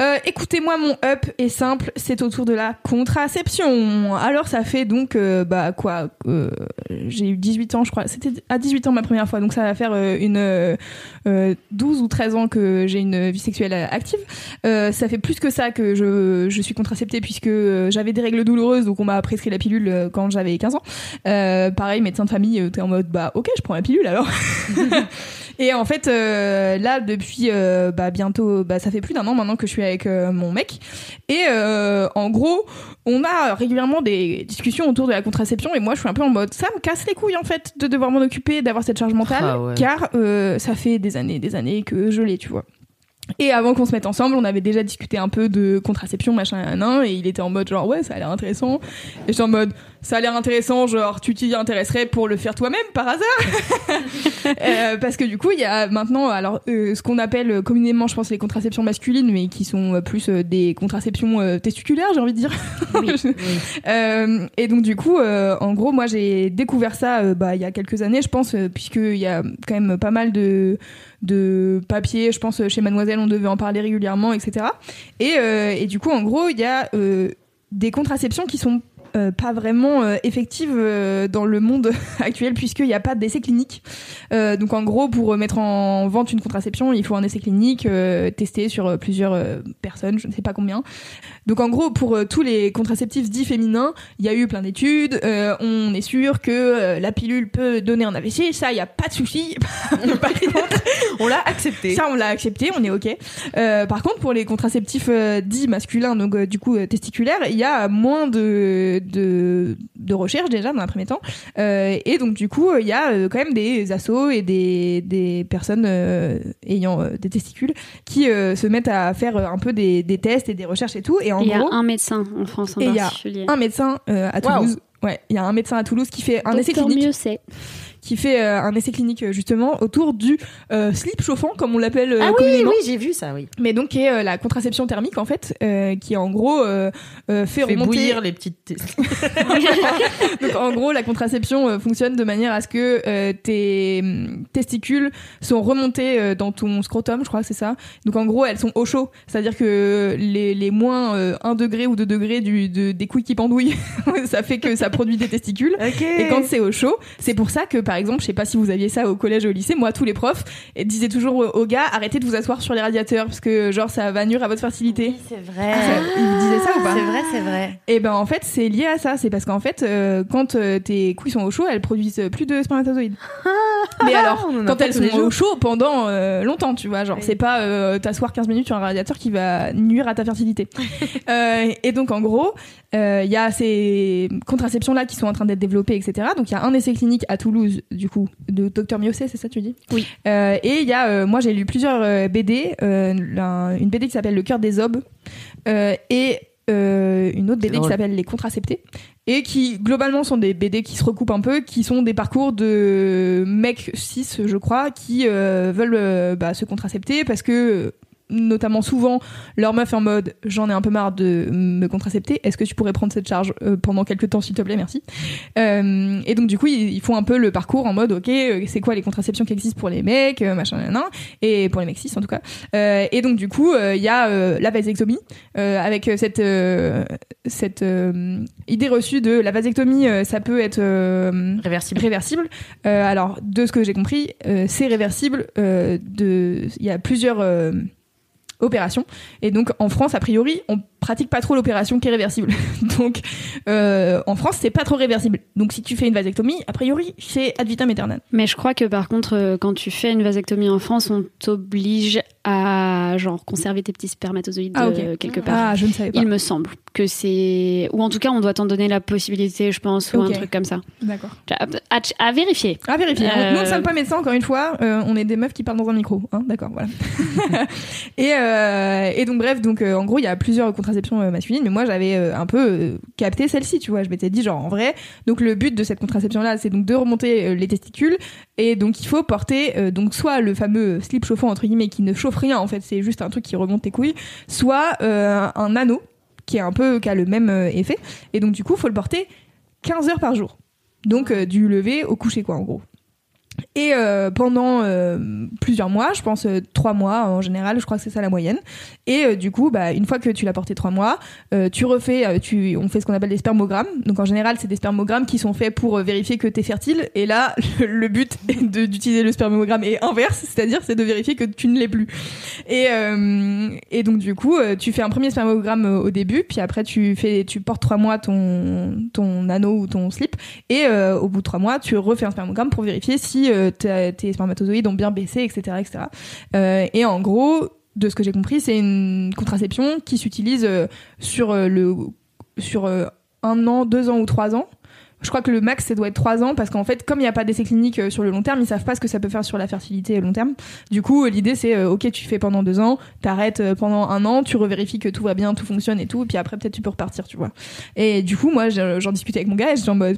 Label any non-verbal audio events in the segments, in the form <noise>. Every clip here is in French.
Euh, écoutez-moi, mon up est simple, c'est autour de la contraception. Alors, ça fait donc, euh, bah quoi, euh, j'ai eu 18 ans, je crois. C'était à 18 ans ma première fois, donc ça va faire euh, une euh, 12 ou 13 ans que j'ai une vie sexuelle active. Ça fait plus que ça que je, je suis contraceptée puisque j'avais des règles douloureuses, donc on m'a prescrit la pilule quand j'avais 15 ans. Pareil, médecin de famille, t'es en mode, bah ok, je prends la pilule alors. <laughs> Et en fait, euh, là, depuis euh, bah, bientôt, bah, ça fait plus d'un an maintenant que je suis avec euh, mon mec. Et en gros, on a régulièrement des discussions autour de la contraception. Et moi, je suis un peu en mode, ça me casse les couilles en fait de devoir m'en occuper, d'avoir cette charge mentale, Ah ouais. car ça fait des années, des années que je l'ai, tu vois. Et avant qu'on se mette ensemble, on avait déjà discuté un peu de contraception, machin, nan, et il était en mode genre ouais, ça a l'air intéressant. Et j'étais en mode ça a l'air intéressant, genre tu t'y intéresserais pour le faire toi-même par hasard. <laughs> Euh, parce que du coup, il y a maintenant alors euh, ce qu'on appelle communément, je pense, les contraceptions masculines, mais qui sont euh, plus euh, des contraceptions testiculaires, j'ai envie de dire. <laughs> Et donc du coup, en gros, moi j'ai découvert ça bah, il y a quelques années, je pense, puisqu'il y a quand même pas mal de de papiers, je pense chez Mademoiselle on devait en parler régulièrement, etc. Et, et du coup, en gros, il y a des contraceptions qui sont euh, pas vraiment euh, effectives euh, dans le monde <laughs> actuel puisqu'il n'y a pas d'essai clinique. Donc en gros, pour mettre en vente une contraception, il faut un essai clinique testé sur plusieurs personnes, je ne sais pas combien. Donc en gros, pour tous les contraceptifs dits féminins, il y a eu plein d'études. on est sûr que la pilule peut donner un AVC, ça, il n'y a pas de souci. <laughs> Par contre, On l'a accepté. ça, on l'a accepté, on est ok. Par contre, pour les contraceptifs dits masculins, donc du coup testiculaires, il y a moins de de, de recherche déjà dans un premier temps, Euh, et donc du coup, il y a euh, quand même des assos et des des personnes euh, ayant euh, des testicules qui euh, se mettent à faire euh, un peu des, des tests et des recherches et tout. Et en Il y a gros, un médecin en France en Et il y a particulier. un médecin euh, à. Toulouse. Ouais, il y a un médecin à Toulouse qui fait un essai clinique mieux c'est. qui fait euh, un essai clinique euh, justement autour du euh, slip chauffant comme on l'appelle euh, Ah oui, oui, j'ai vu ça, oui. mais donc qui est euh, la contraception thermique en fait euh, qui en gros euh, euh, fait, Fait remonter bouillir les petites. tes- <laughs> donc en gros la contraception euh, fonctionne de manière à ce que euh, tes hum, testicules sont remontés euh, dans ton scrotum je crois que c'est ça donc en gros elles sont au chaud c'est à dire que les, les moins euh, 1 degré ou 2 degrés du, de, des couilles qui pendouillent <laughs> ça fait que ça produit des testicules <laughs> et quand c'est au chaud, c'est pour ça que, par exemple, je sais pas si vous aviez ça au collège ou au lycée, moi, tous les profs eh, disaient toujours aux- gars, arrêtez de vous asseoir sur les radiateurs, parce que, genre, ça va nuire à votre fertilité. c'est vrai. Ça- ils vous disaient ça ou pas C'est vrai, c'est vrai. Et ben, en fait, c'est lié à ça. C'est parce qu'en fait, euh, quand euh, tes couilles sont au chaud, elles produisent plus de spermatozoïdes. Mais alors, on en quand elles sont au chaud pendant euh, longtemps, tu vois, genre, Oui. c'est pas euh, t'asseoir 15 minutes sur un radiateur qui va nuire à ta fertilité. <laughs> Euh, et donc, en gros, euh, il y a ces contraceptions-là qui sont en train d'être développées, etc. Donc, il y a un essai clinique à Toulouse, du coup, de Dr Miocé, c'est ça tu dis? Oui. Euh, et il y a, euh, moi, j'ai lu plusieurs euh, BD, une BD qui s'appelle Le cœur des obes, et une autre BD qui s'appelle Les contraceptés et qui globalement sont des BD qui se recoupent un peu, qui sont des parcours de mecs cis, je crois, qui veulent bah, se contracepter parce que notamment souvent leur meuf en mode j'en ai un peu marre de me contracepter est-ce que tu pourrais prendre cette charge euh, pendant quelques temps s'il te plaît? Merci Euh, et donc du coup ils, ils font un peu le parcours en mode ok euh, c'est quoi les contraceptions qui existent pour les mecs machin nan, nan, et pour les mecs cis en tout cas Euh, et donc du coup il y a la vasectomie avec cette cette idée reçue de la vasectomie ça peut être Réversible. réversible. Alors, de ce que j'ai compris, c'est réversible. de, il y a plusieurs opérations, et donc en France, a priori, on pratique pas trop l'opération qui est réversible. <laughs> Donc, euh, en France, c'est pas trop réversible. Donc, si tu fais une vasectomie, a priori, c'est ad vitam aeternam. Mais je crois que par contre, euh, quand tu fais une vasectomie en France, on t'oblige à genre conserver tes petits spermatozoïdes Ah, euh, quelque part. Ah, je ne savais pas. Il me semble que c'est. Ou en tout cas, on doit t'en donner la possibilité, je pense, ou un truc comme ça. D'accord. À, à- à vérifier. À vérifier. Euh, Nous, ne sommes pas médecins, encore une fois. Euh, on est des meufs qui parlent dans un micro. Hein D'accord, voilà. <laughs> et, et donc, bref, donc, en gros, il y a plusieurs contraceptions euh, masculines, mais moi, j'avais euh, un peu euh, capté celle-ci, tu vois. Je m'étais dit, genre, en vrai, donc le but de cette contraception-là, c'est donc de remonter les testicules. Et donc, il faut porter, donc, soit le fameux slip chauffant, entre guillemets, qui ne chauffe rien, en fait, c'est juste un truc qui remonte tes couilles, soit un anneau, qui est un peu, qui a le même effet. Et donc, du coup, faut le porter 15 heures par jour. Donc, du lever au coucher, quoi, en gros. Et euh, pendant euh, plusieurs mois, je pense euh, trois mois en général, je crois que c'est ça la moyenne. Et du coup, bah, une fois que tu l'as porté trois mois, tu refais, tu, on fait ce qu'on appelle des spermogrammes. Donc en général, c'est des spermogrammes qui sont faits pour vérifier que tu es fertile. Et là, le, <laughs> le but d'utiliser le spermogramme est inverse, c'est-à-dire c'est de vérifier que tu ne l'es plus. Et, et donc du coup, tu fais un premier spermogramme au début, puis après tu fais, tu portes trois mois ton ton anneau ou ton slip, et au bout de trois mois, tu refais un spermogramme pour vérifier si euh, tes spermatozoïdes ont bien baissé, etc., etc. Euh, et en gros, de ce que j'ai compris, c'est une contraception qui s'utilise euh, sur le sur un an, deux ans ou trois ans. Je crois que le max, ça doit être trois ans parce qu'en fait, comme il n'y a pas d'essai clinique sur le long terme, ils savent pas ce que ça peut faire sur la fertilité long terme. Du coup, l'idée c'est, ok, tu fais pendant deux ans, t'arrêtes pendant un an, tu revérifies que tout va bien, tout fonctionne et tout, et puis après peut-être tu peux repartir, tu vois. Et du coup, moi, je- j'en discutais avec mon gars et j'étais en mode,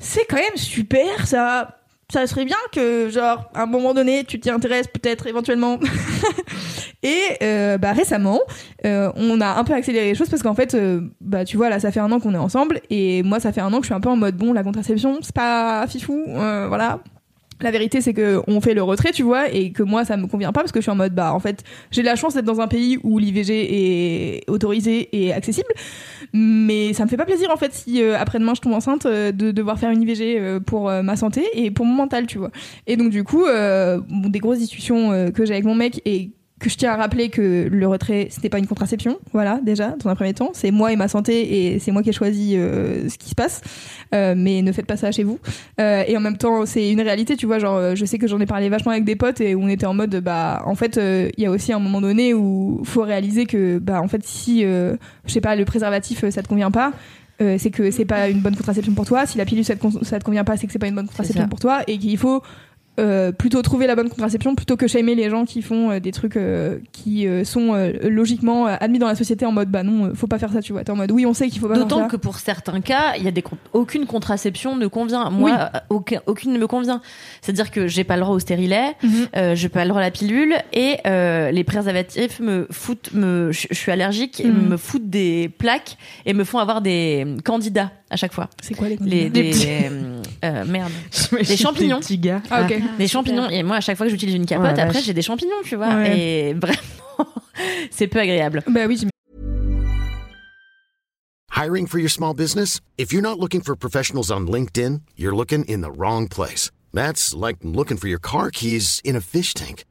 c'est quand même super, ça. Ça serait bien que, genre, à un moment donné, tu t'y intéresses peut-être éventuellement. <laughs> et euh, bah récemment, euh, on a un peu accéléré les choses parce qu'en fait, euh, bah tu vois, là, ça fait un an qu'on est ensemble et moi, ça fait un an que je suis un peu en mode bon, la contraception, c'est pas fifou, voilà. La vérité, c'est que on fait le retrait, tu vois, et que moi, ça me convient pas parce que je suis en mode, bah, en fait, j'ai la chance d'être dans un pays où l'IVG est autorisé et accessible, mais ça me fait pas plaisir, en fait, si euh, après-demain je tombe enceinte, euh, de devoir faire une IVG euh, pour ma santé et pour mon mental, tu vois. Et donc, du coup, des grosses discussions que j'ai avec mon mec et que je tiens à rappeler que le retrait c'était pas une contraception. Voilà déjà dans un premier temps. C'est moi et ma santé et c'est moi qui ai choisi euh, ce qui se passe. Euh, mais ne faites pas ça chez vous. Euh, et en même temps c'est une réalité tu vois genre je sais que j'en ai parlé vachement avec des potes et on était en mode bah en fait il y a aussi un moment donné où faut réaliser que bah en fait si je sais pas le préservatif ça te convient pas euh, c'est que c'est pas une bonne contraception pour toi. Si la pilule ça te, ça te convient pas c'est que c'est pas une bonne contraception pour toi et qu'il faut euh, plutôt trouver la bonne contraception plutôt que shamer les gens qui font euh, des trucs euh, qui sont logiquement admis dans la société en mode bah non faut pas faire ça tu vois t'es en mode oui on sait qu'il faut pas faire D'autant ça que pour certains cas, il y a des aucune contraception ne convient. Moi, Oui. aucun- aucune ne me convient. C'est-à-dire que j'ai pas le droit au stérilet, Mhm. euh, j'ai pas le droit à la pilule et les préservatifs me foutent, me, je suis allergique, et Mhm. me foutent des plaques et me font avoir des candidats à chaque fois. c'est quoi les Les, candidats des, euh, merde. <laughs> Les champignons. gars. ah ok Des champignons. Et moi, à chaque fois que j'utilise une capote, Oh après, j'ai des champignons, tu vois. Ouais. Et <laughs> vraiment, c'est peu agréable. bah oui Hiring for your small business? If you're not looking for professionals on LinkedIn, you're looking in the wrong place. That's like looking for your car keys in a fish tank.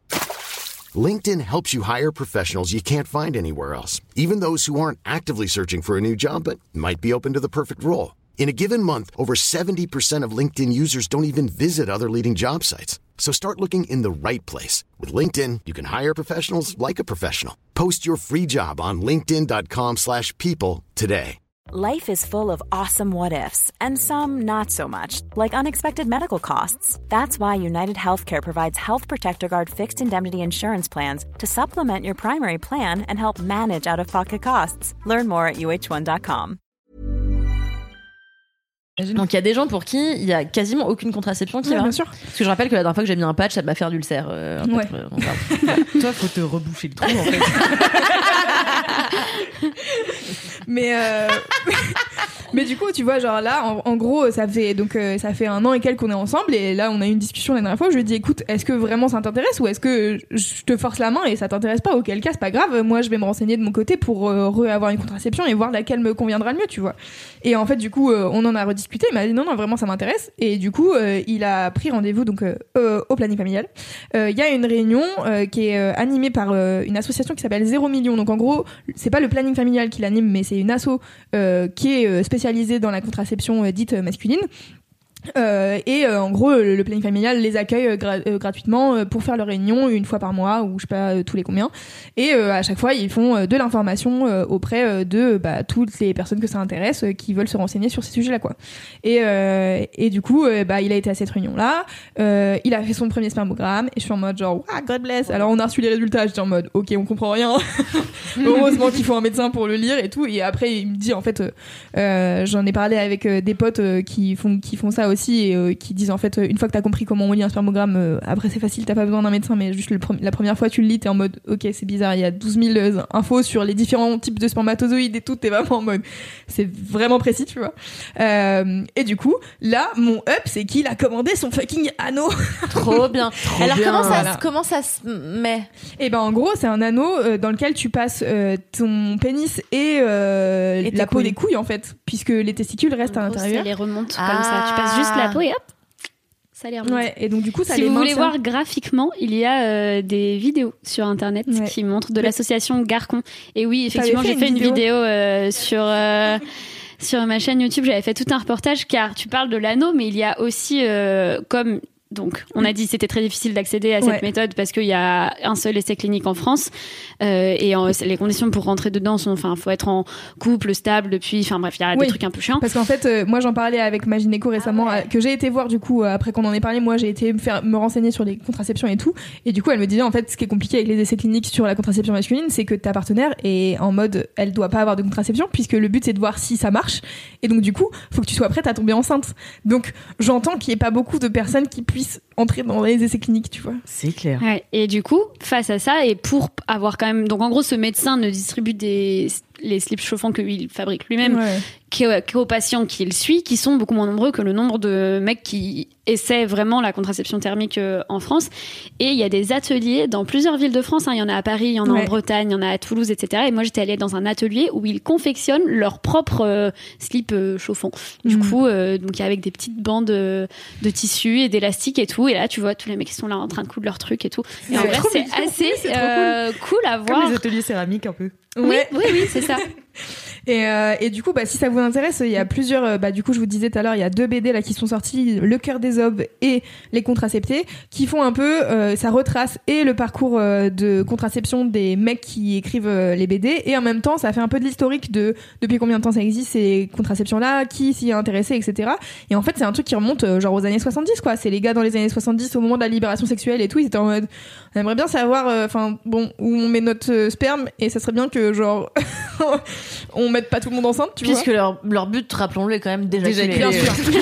LinkedIn helps you hire professionals you can't find anywhere else, even those who aren't actively searching for a new job but might be open to the perfect role. In a given month, over 70% of LinkedIn users don't even visit other leading job sites. So start looking in the right place. With LinkedIn, you can hire professionals like a professional. Post your free job on linkedin.com/people slash people today. Life is full of awesome what ifs, and some not so much, like unexpected medical costs. That's why United Healthcare provides Health Protector Guard fixed indemnity insurance plans to supplement your primary plan and help manage out of pocket costs. Learn more at uh1.com. Donc il y a des gens pour qui il y a quasiment aucune contraception qui Ouais, va. bien sûr Parce que je rappelle que la dernière fois que j'ai mis un patch, ça m'a fait d'ulcère. Euh, Ouais. euh, parle. <laughs> Toi, faut te reboucher le trou, en fait. <laughs> mais euh, <laughs> Mais du coup, tu vois, genre là, en, en gros, ça fait donc euh, ça fait un an et quelques qu'on est ensemble, et là, on a eu une discussion la dernière fois. Où je lui ai dit, écoute, est-ce que vraiment ça t'intéresse ou est-ce que je te force la main et ça t'intéresse pas? Auquel cas, c'est pas grave. Moi, je vais me renseigner de mon côté pour euh, re- avoir une contraception et voir laquelle me conviendra le mieux, tu vois. Et en fait, du coup, euh, on en a rediscuté. Il m'a dit non, non, vraiment, ça m'intéresse. Et du coup, euh, il a pris rendez-vous donc euh, au planning familial. Il y a une réunion qui est animée par une association qui s'appelle Zéro Million. Donc en gros, c'est pas le planning familial qui l'anime, mais c'est une asso qui est spécialisée dans la contraception dite masculine. Euh, et euh, en gros, le, le planning familial les accueille euh, gra- euh, gratuitement euh, pour faire leur réunion une fois par mois ou je sais pas tous les combien. Et euh, à chaque fois, ils font de l'information auprès de bah, toutes les personnes que ça intéresse qui veulent se renseigner sur ces sujets-là, quoi. Et, euh, et du coup, bah, il a été à cette réunion-là. Euh, il a fait son premier spermogramme et je suis en mode genre, ah, God bless. Alors on a reçu les résultats. J'étais en mode, ok, on comprend rien. <laughs> Heureusement qu'il faut un médecin pour le lire et tout. Et après, il me dit en fait, j'en ai parlé avec des potes qui font qui font ça aussi et euh, qui disent en fait, euh, une fois que t'as compris comment on lit un spermogramme, euh, après c'est facile, t'as pas besoin d'un médecin, mais juste le pre- la première fois tu le lis, t'es en mode, ok, c'est bizarre, il y a 12 000 euh, infos sur les différents types de spermatozoïdes et tout, t'es vraiment en mode, c'est vraiment précis, tu vois. Euh, et du coup, là, mon up, c'est qu'il a commandé son fucking anneau. <laughs> Trop bien. Alors bien, comment ça, voilà. comment ça se met? Et ben en gros, c'est un anneau euh, dans lequel tu passes euh, ton pénis et, euh, la peau couilles. des couilles en fait, puisque les testicules restent à l'intérieur. les remonte Ah. comme ça. Tu passes juste la peau et hop, ça les remonte. Ouais, et donc du coup, ça si les vous voulez voir graphiquement, il y a euh, des vidéos sur internet Ouais. qui montrent de l'association Garcon. Et oui, effectivement, j'ai fait une vidéo vidéo euh, sur euh, sur ma chaîne YouTube. J'avais fait tout un reportage car tu parles de l'anneau, mais il y a aussi comme donc, on a dit c'était très difficile d'accéder à cette Ouais. méthode parce qu'il y a un seul essai clinique en France euh, et en- les conditions pour rentrer dedans sont, enfin, faut être en couple stable depuis, enfin bref, il y a Oui. des trucs un peu chiants. Parce qu'en fait, euh, moi j'en parlais avec ma gynéco récemment, euh, que j'ai été voir du coup, euh, après qu'on en ait parlé, moi j'ai été me, faire, me renseigner sur les contraceptions et tout. Et du coup, elle me disait en fait, ce qui est compliqué avec les essais cliniques sur la contraception masculine, c'est que ta partenaire est en mode, elle doit pas avoir de contraception, puisque le but c'est de voir si ça marche. Et donc du coup, faut que tu sois prête à tomber enceinte. Donc j'entends qu'il n'y ait pas beaucoup de personnes qui puissent entrer dans les essais cliniques, tu vois. C'est clair. Ouais, et du coup, face à ça, et pour avoir quand même. Donc en gros, ce médecin ne distribue des, les slips chauffants qu'il fabrique lui-même Ouais. Qu'aux patients qu'il suit, qui sont beaucoup moins nombreux que le nombre de mecs qui essaient vraiment la contraception thermique euh, en France. Et il y a des ateliers dans plusieurs villes de France. hein. Il y en a à Paris, il y en a Ouais. en Bretagne, il y en a à Toulouse, etc. Et moi, j'étais allée dans un atelier où ils confectionnent leurs propres euh, slips euh, chauffants. Du Mhm. coup, euh, donc avec des petites bandes de tissu et d'élastique et tout. Et là, tu vois tous les mecs qui sont là en train de coudre leurs trucs et tout. Et en C'est vrai, c'est assez euh, cool à Comme voir. les ateliers céramiques un peu. Oui, Ouais. oui, oui, c'est ça. <laughs> Et, euh, et du coup, bah, si ça vous intéresse, il y a plusieurs. euh, Bah, du coup, je vous disais tout à l'heure, il y a deux BD là qui sont sortis, Le cœur des hommes et Les contraceptés, qui font un peu, euh, ça retrace et le parcours euh, de contraception des mecs qui écrivent euh, les BD, et en même temps, ça fait un peu de l'historique de depuis combien de temps ça existe ces contraceptions là, qui s'y est intéressé, etc. Et en fait, c'est un truc qui remonte genre aux années 70, quoi. C'est les gars dans les années 70 au moment de la libération sexuelle et tout, ils étaient en mode, on aimerait bien savoir, enfin bon, où on met notre sperme, et ça serait bien que genre <laughs> on mette pas tout le monde enceinte, tu vois. Puisque leur, leur but, rappelons-le, est quand même déjà Déjà Bien sûr. <laughs>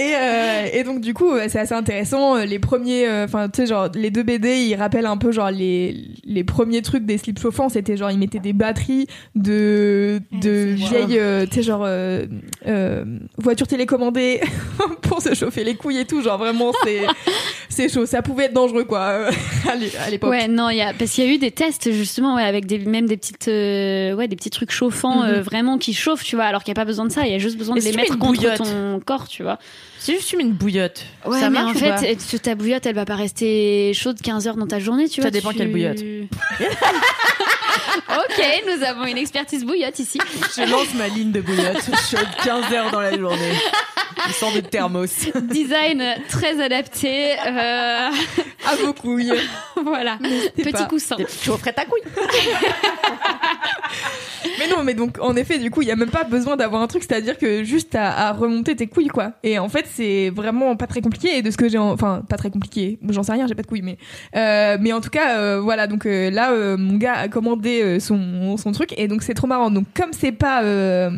Et, euh, et donc du coup, euh, c'est assez intéressant. Euh, Les premiers, euh, enfin tu sais genre les deux BD, ils rappellent un peu genre les les premiers trucs des slips chauffants. C'était genre ils mettaient des batteries de de vieilles, euh, tu sais genre euh, euh, voitures télécommandées <laughs> pour se chauffer les couilles et tout. Genre vraiment c'est <laughs> c'est chaud. Ça pouvait être dangereux quoi euh, <laughs> à l'é- à l'époque. Ouais, non, il y a parce qu'il y a eu des tests justement ouais, avec des même des petites euh, ouais des petits trucs chauffants Mhm. euh, vraiment qui chauffent, tu vois, alors qu'il n'y a pas besoin de ça, il y a juste besoin de si les mettre une contre bouillotte ton corps, tu vois. Si juste tu mets une bouillotte, Ouais, ça mais marche en fait, ta bouillotte, elle va pas rester chaude 15 heures dans ta journée, tu Ça vois. dépend tu- quelle bouillotte. <laughs> ok, nous avons une expertise bouillotte ici. Je lance ma ligne de bouillotte. Je suis 15 heures dans la journée. Il sort de thermos. <laughs> Design très adapté. euh, À vos couilles. <laughs> voilà, petit pas. coussin. Tu offrais ta couille. <laughs> Mais non, mais donc en effet, du coup, il y a même pas besoin d'avoir un truc, c'est-à-dire que juste à, à remonter tes couilles, quoi. Et en fait, c'est vraiment pas très compliqué. Et de ce que j'ai, en- enfin, pas très compliqué. J'en sais rien, j'ai pas de couilles, mais euh, mais en tout cas, euh, voilà. Donc euh, là, euh, mon gars a commandé euh, son son truc, et donc c'est trop marrant. Donc comme c'est pas euh,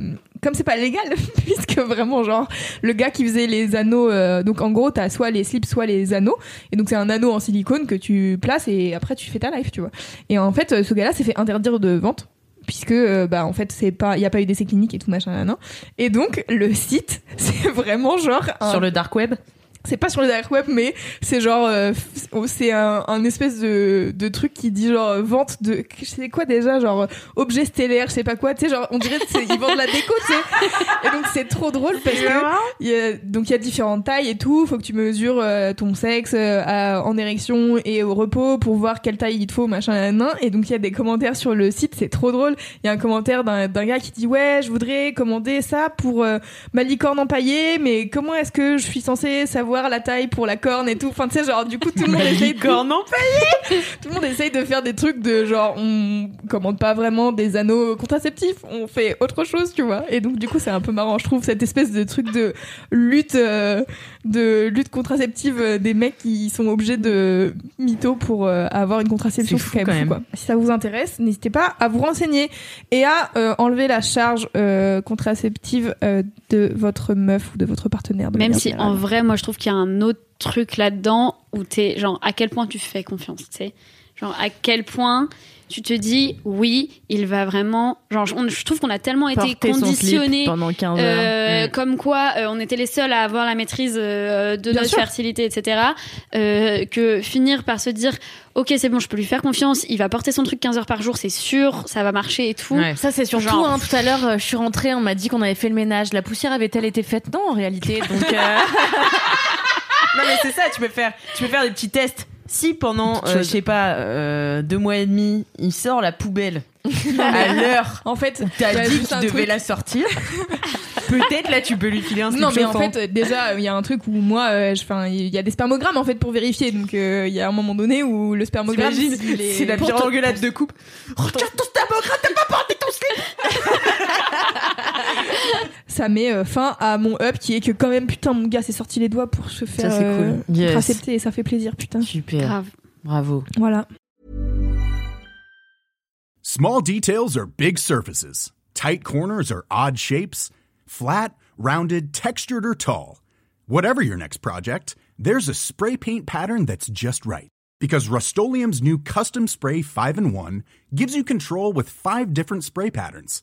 comme c'est pas légal, <laughs> puisque vraiment genre le gars qui faisait les anneaux, euh, donc en gros t'as soit les slips, soit les anneaux, et donc c'est un anneau en silicone que tu places et après tu fais ta life, tu vois. Et en fait, euh, ce gars-là s'est fait interdire de vente puisque euh, bah en fait c'est pas il y a pas eu d'essai clinique et tout machin nan, et donc le site <laughs> c'est vraiment genre Sur le dark web? C'est pas sur le dark web mais c'est genre euh, c'est un, un espèce de, de truc qui dit genre euh, vente de c'est quoi déjà genre euh, objet stellaire je sais pas quoi tu sais genre on dirait ils vendent de la déco tu sais. Et donc c'est trop drôle parce que il y a, donc il y a différentes tailles et tout. Faut que tu mesures euh, ton sexe euh, à- en érection et au repos pour voir quelle taille il te faut machin nan, et donc il y a des commentaires sur le site c'est trop drôle. Il y a un commentaire d'un gars qui dit ouais je voudrais commander ça pour ma licorne empaillée mais comment est-ce que je suis censée savoir la taille pour la corne et tout. Enfin tu sais genre du coup tout le monde <laughs> essaye de, <laughs> tout le monde essaye de faire des trucs de genre on commande pas vraiment des anneaux contraceptifs on fait autre chose tu vois. Et donc du coup c'est un peu marrant je trouve cette espèce de truc de lutte euh, de lutte contraceptive euh, des mecs qui sont obligés de mytho pour euh, avoir une contraception C'est fou quand même, fou, quoi. si ça vous intéresse n'hésitez pas à vous renseigner. Et à enlever la charge contraceptive de votre meuf ou de votre partenaire de Même si générale. en vrai, moi je trouve qu'il y a un autre truc là-dedans où t'es genre à quel point tu fais confiance, tu sais. Genre à quel point tu te dis oui, il va vraiment. Genre on- je trouve qu'on a tellement été conditionnés. pendant 15 euh, heures. Mm. Comme quoi, euh, on était les seuls à avoir la maîtrise euh, de Bien notre sûr. fertilité, etc. euh, que finir par se dire, ok, c'est bon, je peux lui faire confiance. Il va porter son truc 15 heures par jour, c'est sûr, ça va marcher et tout. Ouais. Ça, c'est surtout, Genre- hein, tout à l'heure, euh, je suis rentrée, on m'a dit qu'on avait fait le ménage. La poussière avait-elle été faite Non, en réalité. Donc, euh, <laughs> Non mais c'est ça, tu peux faire, tu peux faire des petits tests. Si pendant, euh, je sais pas, euh, deux mois et demi, il sort la poubelle <laughs> à l'heure en fait t'as dit un devait truc- la sortir, peut-être là tu peux lui filer un Non mais en fait euh, déjà il y a un truc où moi euh, je- enfin il y a des spermogrammes en fait pour vérifier. Donc euh, il y a un moment donné où le spermogramme c'est la pire engueulade de couple. Regarde ton spermogramme, t'as pas porté ton slip ça met euh, fin à mon up qui est que quand même putain mon gars s'est sorti les doigts pour se faire euh, cool. Yes. contracepter et ça fait plaisir putain Super, Grave. bravo. voilà Small details are big surfaces. Tight corners are odd shapes. Flat, rounded, textured, or tall. Whatever your next project, there's a spray paint pattern that's just right. Because Rust new Custom Spray 5 in 1 gives you control with five different spray patterns.